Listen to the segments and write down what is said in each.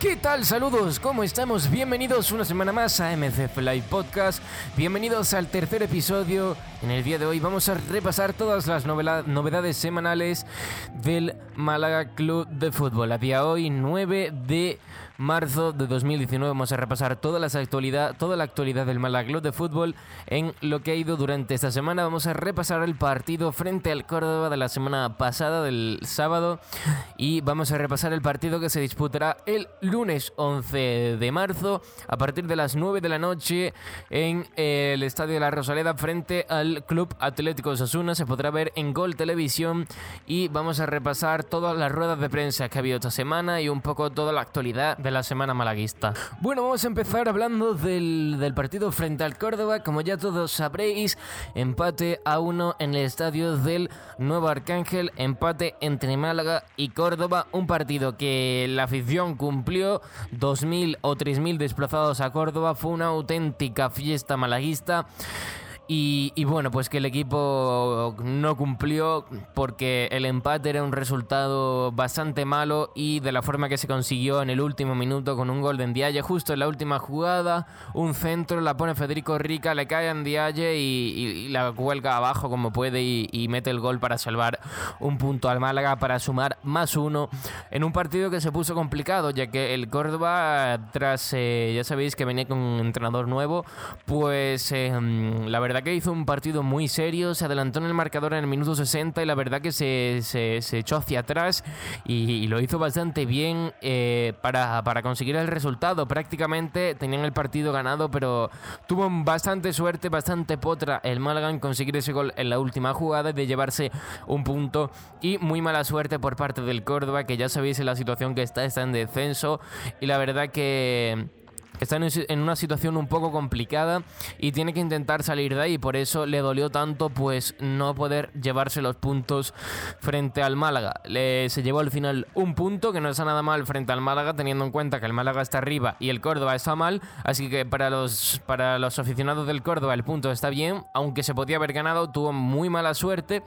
¿Qué tal? Saludos, ¿cómo estamos? Bienvenidos una semana más a MCF Live Podcast. Bienvenidos al tercer episodio. En el día de hoy vamos a repasar todas las novedades semanales del Málaga Club de Fútbol. A día hoy, 9 de marzo de 2019, vamos a repasar toda, las actualidad, toda la actualidad del Málaga Club de Fútbol en lo que ha ido durante esta semana. Vamos a repasar el partido frente al Córdoba de la semana pasada, del sábado. Y vamos a repasar el partido que se disputará el lunes 11 de marzo a partir de las 9 de la noche en el Estadio de la Rosaleda frente al Club Atlético Osasuna. Se podrá ver en Gol Televisión y vamos a repasar todas las ruedas de prensa que ha habido esta semana y un poco toda la actualidad de la semana malaguista. Bueno, vamos a empezar hablando del, del partido frente al Córdoba. Como ya todos sabréis, empate a uno en el estadio del Nuevo Arcángel, empate entre Málaga y Córdoba, un partido que la afición cumplió 2.000 o 3.000 desplazados a Córdoba. Fue una auténtica fiesta malaguista. Y, bueno, pues que el equipo no cumplió porque el empate era un resultado bastante malo y de la forma que se consiguió en el último minuto con un gol de Ndiaye justo en la última jugada, un centro, la pone Federico Rica, le cae a Ndiaye y, la cuelga abajo como puede y, mete el gol para salvar un punto al Málaga para sumar más uno en un partido que se puso complicado ya que el Córdoba tras, eh, ya sabéis que venía con un entrenador nuevo, pues eh, la verdad que hizo un partido muy serio, se adelantó en el marcador en el minuto 60 y la verdad que se, se, echó hacia atrás y, lo hizo bastante bien eh, para, para, conseguir el resultado. Prácticamente tenían el partido ganado, pero tuvo bastante suerte, bastante potra el Málaga en conseguir ese gol en la última jugada y de llevarse un punto y muy mala suerte por parte del Córdoba, que ya sabéis en la situación que está, está en descenso y la verdad que está en una situación un poco complicada y tiene que intentar salir de ahí. Por eso le dolió tanto pues no poder llevarse los puntos frente al Málaga. Le, se llevó al final un punto, que no está nada mal frente al Málaga, teniendo en cuenta que el Málaga está arriba y el Córdoba está mal. Así que para los, para los aficionados del Córdoba el punto está bien, aunque se podía haber ganado, tuvo muy mala suerte.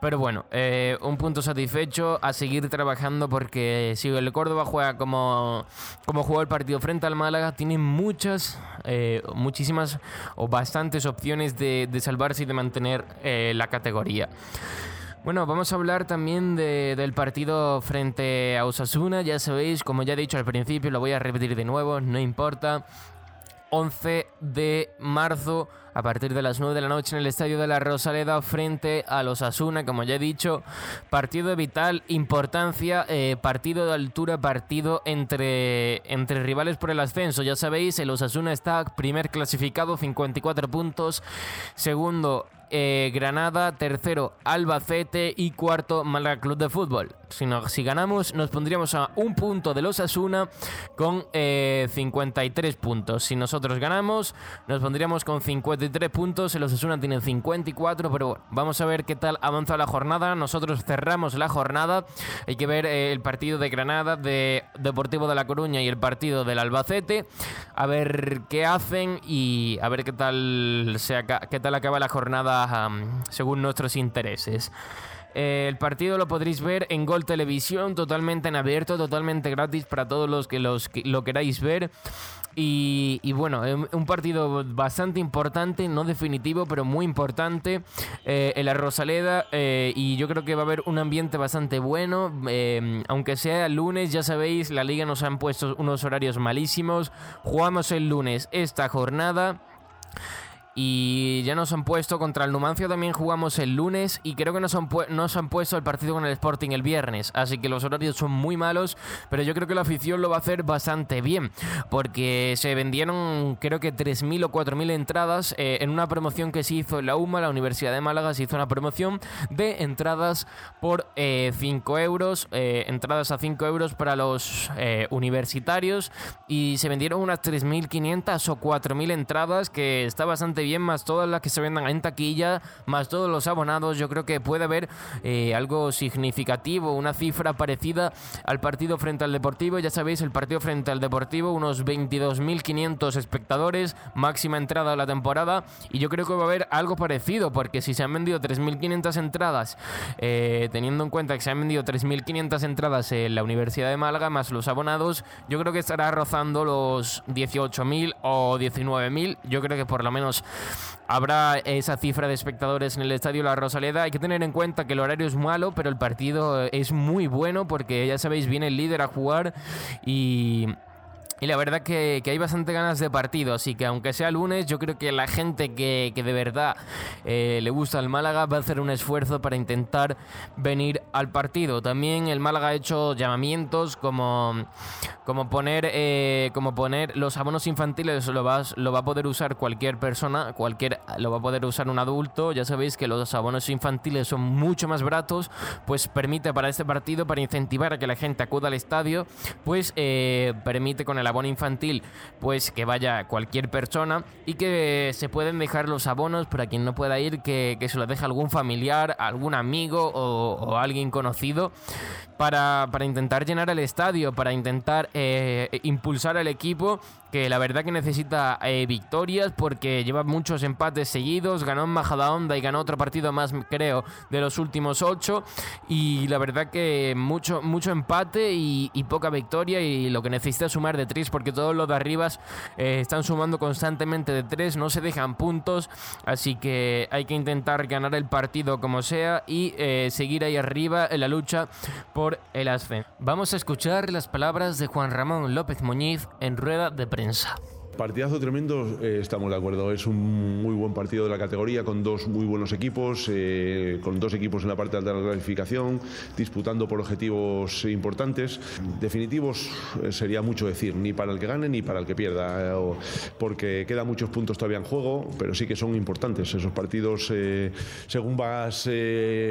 Pero bueno, eh, un punto satisfecho a seguir trabajando porque si el Córdoba juega como, como jugó el partido frente al Málaga, tiene muchas, eh, muchísimas o bastantes opciones de, salvarse y de mantener eh, la categoría. Bueno, vamos a hablar también del partido frente a Osasuna. Ya sabéis, como ya he dicho al principio, lo voy a repetir de nuevo, no importa. 11 de marzo a partir de las 9 de la noche en el Estadio de la Rosaleda frente a los Asuna, como ya he dicho, partido de vital importancia, eh, partido de altura, partido entre, entre rivales por el ascenso. Ya sabéis, el Osasuna está primer clasificado, 54 puntos, segundo eh, Granada, tercero Albacete y cuarto Málaga Club de Fútbol. Si, si ganamos nos pondríamos a un punto de los Asuna con 53 eh, puntos. Si nosotros ganamos nos pondríamos con 53 puntos. El Osasuna tiene 54, pero bueno, vamos a ver qué tal avanza la jornada. Nosotros cerramos la jornada. Hay que ver eh, el partido de Granada, de Deportivo de La Coruña y el partido del Albacete. A ver qué hacen y a ver qué tal, se qué tal acaba la jornada según nuestros intereses. Eh, el partido lo podréis ver en Gol Televisión, totalmente en abierto, totalmente gratis para todos los que los, lo queráis ver. Y, bueno, em, un partido bastante importante, no definitivo, pero muy importante eh, en la Rosaleda. Eh, y yo creo que va a haber un ambiente bastante bueno. Aunque sea el lunes, ya sabéis, la liga nos han puesto unos horarios malísimos. Jugamos el lunes esta jornada. Y ya nos han puesto contra el Numancia también jugamos el lunes y creo que nos han, nos han puesto el partido con el Sporting el viernes. Así que los horarios son muy malos, pero yo creo que la afición lo va a hacer bastante bien. Porque se vendieron creo que 3.000 o 4.000 entradas eh, en una promoción que se hizo en la UMA, la Universidad de Málaga, se hizo una promoción de entradas por 5 eh, euros, eh, entradas a 5 euros para los universitarios y se vendieron unas 3.500 o 4.000 entradas que está bastante bien, más todas las que se vendan en taquilla, más todos los abonados, yo creo que puede haber eh, algo significativo, una cifra parecida al partido frente al Deportivo. Ya sabéis, el partido frente al Deportivo, unos 22.500 espectadores, máxima entrada de la temporada, y yo creo que va a haber algo parecido, porque si se han vendido 3.500 entradas, eh, teniendo en cuenta que se han vendido 3.500 entradas en la Universidad de Málaga, más los abonados, yo creo que estará rozando los 18.000 o 19.000. Yo creo que por lo menos habrá esa cifra de espectadores en el estadio La Rosaleda. Hay que tener en cuenta que el horario es malo, pero el partido es muy bueno porque ya sabéis, viene el líder a jugar y y la verdad que, que, hay bastante ganas de partido, así que aunque sea lunes, yo creo que la gente que, que de verdad eh, le gusta el Málaga va a hacer un esfuerzo para intentar venir al partido. También el Málaga ha hecho llamamientos como, como, poner, eh, como poner los abonos infantiles, lo, va, lo va a poder usar cualquier persona, cualquier, lo va a poder usar un adulto. Ya sabéis que los abonos infantiles son mucho más baratos, pues permite para este partido, para incentivar a que la gente acuda al estadio, pues eh, permite con el abono infantil, pues que vaya cualquier persona y que se pueden dejar los abonos para quien no pueda ir, que, que se lo deje algún familiar, algún amigo o, o alguien conocido para, para, intentar llenar el estadio, para intentar eh, impulsar al equipo que la verdad que necesita eh, victorias porque lleva muchos empates seguidos, ganó en Majadahonda y ganó otro partido más, creo, de los últimos ocho. Y la verdad que mucho, mucho empate y, y poca victoria y lo que necesita es sumar de tres porque todos los de arriba eh, están sumando constantemente de tres, no se dejan puntos, así que hay que intentar ganar el partido como sea y eh, seguir ahí arriba en la lucha por el. Vamos a escuchar las palabras de Juan Ramón López Muñiz en rueda de prensa. Partidazo tremendo, eh, estamos de acuerdo. Es un muy buen partido de la categoría con dos muy buenos equipos, eh, con dos equipos en la parte alta de la clasificación, disputando por objetivos importantes. Definitivos eh, sería mucho decir, ni para el que gane ni para el que pierda, eh, porque quedan muchos puntos todavía en juego, pero sí que son importantes. Esos partidos, eh, según vas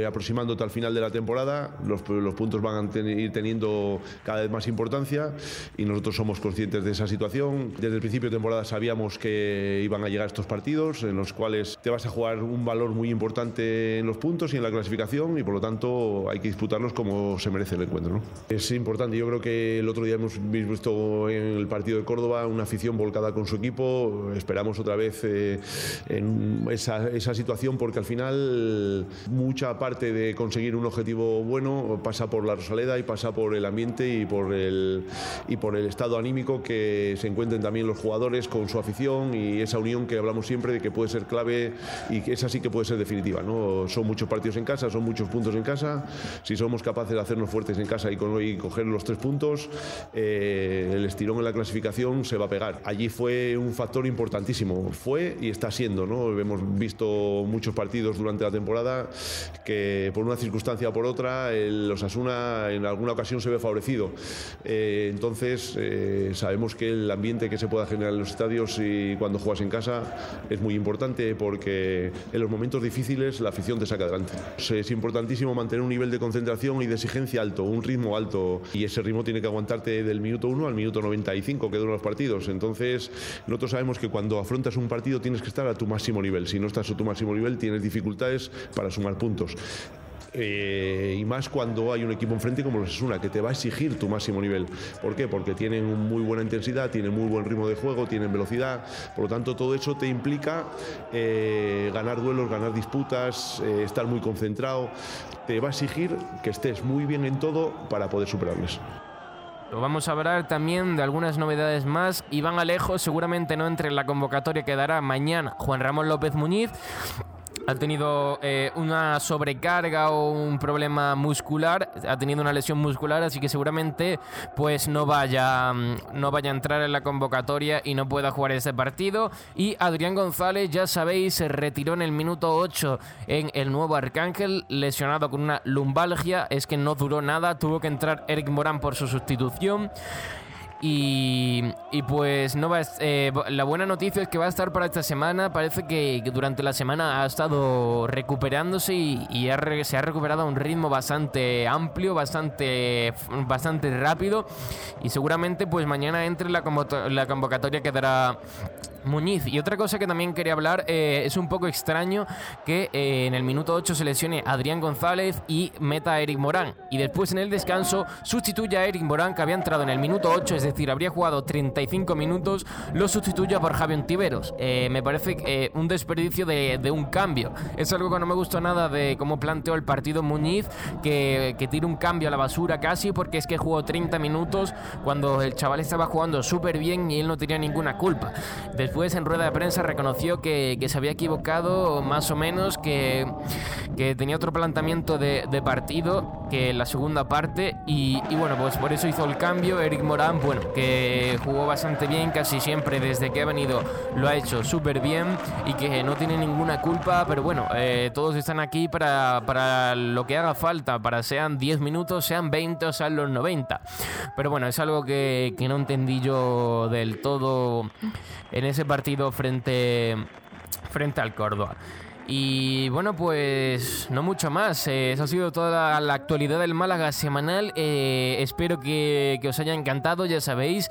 aproximándote al final de la temporada, los, los puntos van a ten ir teniendo cada vez más importancia y nosotros somos conscientes de esa situación. Desde el principio temporada sabíamos que iban a llegar estos partidos en los cuales te vas a jugar un valor muy importante en los puntos y en la clasificación y por lo tanto hay que disputarlos como se merece el encuentro. ¿no? Es importante, yo creo que el otro día hemos visto en el partido de Córdoba una afición volcada con su equipo, esperamos otra vez eh, en esa, esa situación porque al final mucha parte de conseguir un objetivo bueno pasa por la Rosaleda y pasa por el ambiente y por el, y por el estado anímico que se encuentren también los jugadores con su afición y esa unión que hablamos siempre de que puede ser clave y que esa sí que puede ser definitiva. ¿no? Son muchos partidos en casa, son muchos puntos en casa. Si somos capaces de hacernos fuertes en casa y, con, y coger los tres puntos, eh, el estirón en la clasificación se va a pegar. Allí fue un factor importantísimo. Fue y está siendo. ¿no? Hemos visto muchos partidos durante la temporada que por una circunstancia o por otra el Osasuna en alguna ocasión se ve favorecido. Eh, entonces eh, sabemos que el ambiente que se pueda generar en los estadios y cuando juegas en casa es muy importante porque en los momentos difíciles la afición te saca adelante. Es importantísimo mantener un nivel de concentración y de exigencia alto, un ritmo alto y ese ritmo tiene que aguantarte del minuto 1 al minuto 95 que duran los partidos. Entonces nosotros sabemos que cuando afrontas un partido tienes que estar a tu máximo nivel. Si no estás a tu máximo nivel tienes dificultades para sumar puntos. Eh, y más cuando hay un equipo enfrente como los Asuna, que te va a exigir tu máximo nivel. ¿Por qué? Porque tienen muy buena intensidad, tienen muy buen ritmo de juego, tienen velocidad, por lo tanto todo eso te implica eh, ganar duelos, ganar disputas, eh, estar muy concentrado, te va a exigir que estés muy bien en todo para poder superarles. Vamos a hablar también de algunas novedades más. Iván Alejo seguramente no entre en la convocatoria que dará mañana Juan Ramón López Muñiz ha tenido eh, una sobrecarga o un problema muscular, ha tenido una lesión muscular, así que seguramente pues no vaya, no vaya a entrar en la convocatoria y no pueda jugar ese partido. Y Adrián González, ya sabéis, se retiró en el minuto 8 en el nuevo Arcángel, lesionado con una lumbalgia, es que no duró nada, tuvo que entrar Eric Morán por su sustitución. Y, pues no va a, eh, la buena noticia es que va a estar para esta semana. Parece que, durante la semana ha estado recuperándose y, se ha recuperado a un ritmo bastante amplio, bastante, bastante rápido. Y seguramente pues mañana entre la, la convocatoria que dará Muñiz. Y otra cosa que también quería hablar, eh, es un poco extraño que eh, en el minuto 8 se lesione Adrián González y meta a Eric Morán. Y después en el descanso sustituya a Eric Morán, que había entrado en el minuto 8, es decir, habría jugado 35 minutos, lo sustituya por Javier Tiveros. Eh, me parece un desperdicio de, un cambio. Es algo que no me gustó nada de cómo planteó el partido Muñiz, que, que tira un cambio a la basura casi, porque es que jugó 30 minutos cuando el chaval estaba jugando súper bien y él no tenía ninguna culpa. Después en rueda de prensa reconoció que, se había equivocado más o menos, que, tenía otro planteamiento de, partido que la segunda parte y, bueno, pues por eso hizo el cambio. Eric Morán, bueno, que jugó bastante bien, casi siempre desde que ha venido lo ha hecho súper bien y que no tiene ninguna culpa, pero bueno, eh, todos están aquí para, para lo que haga falta, para sean 10 minutos, sean 20 o sean los 90. Pero bueno, es algo que, que no entendí yo del todo en ese partido frente, frente al Córdoba. Y bueno, pues no mucho más. Eh, eso ha sido toda la, actualidad del Málaga semanal. Eh, espero que, os haya encantado, ya sabéis.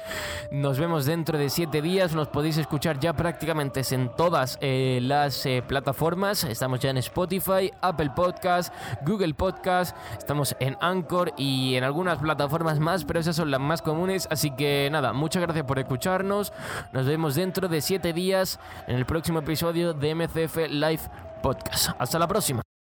Nos vemos dentro de siete días. Nos podéis escuchar ya prácticamente en todas eh, las plataformas. Estamos ya en Spotify, Apple Podcast, Google Podcast. Estamos en Anchor y en algunas plataformas más, pero esas son las más comunes. Así que nada, muchas gracias por escucharnos. Nos vemos dentro de siete días en el próximo episodio de MCF Live podcast. Hasta la próxima.